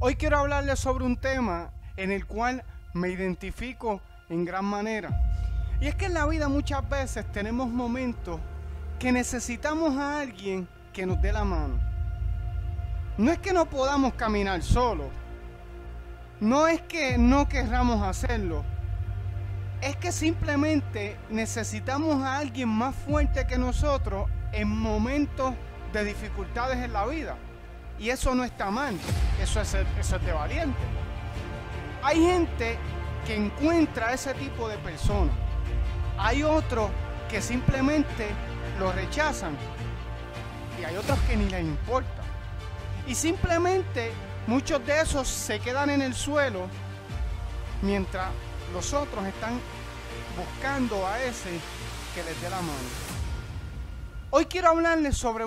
Hoy quiero hablarles sobre un tema en el cual me identifico en gran manera. Y es que en la vida muchas veces tenemos momentos que necesitamos a alguien que nos dé la mano. No es que no podamos caminar solos. No es que no querramos hacerlo. Es que simplemente necesitamos a alguien más fuerte que nosotros en momentos de dificultades en la vida. Y eso no está mal, eso es, eso es de valiente. Hay gente que encuentra ese tipo de personas. Hay otros que simplemente lo rechazan. Y hay otros que ni les importa. Y simplemente muchos de esos se quedan en el suelo mientras los otros están buscando a ese que les dé la mano. Hoy quiero hablarles sobre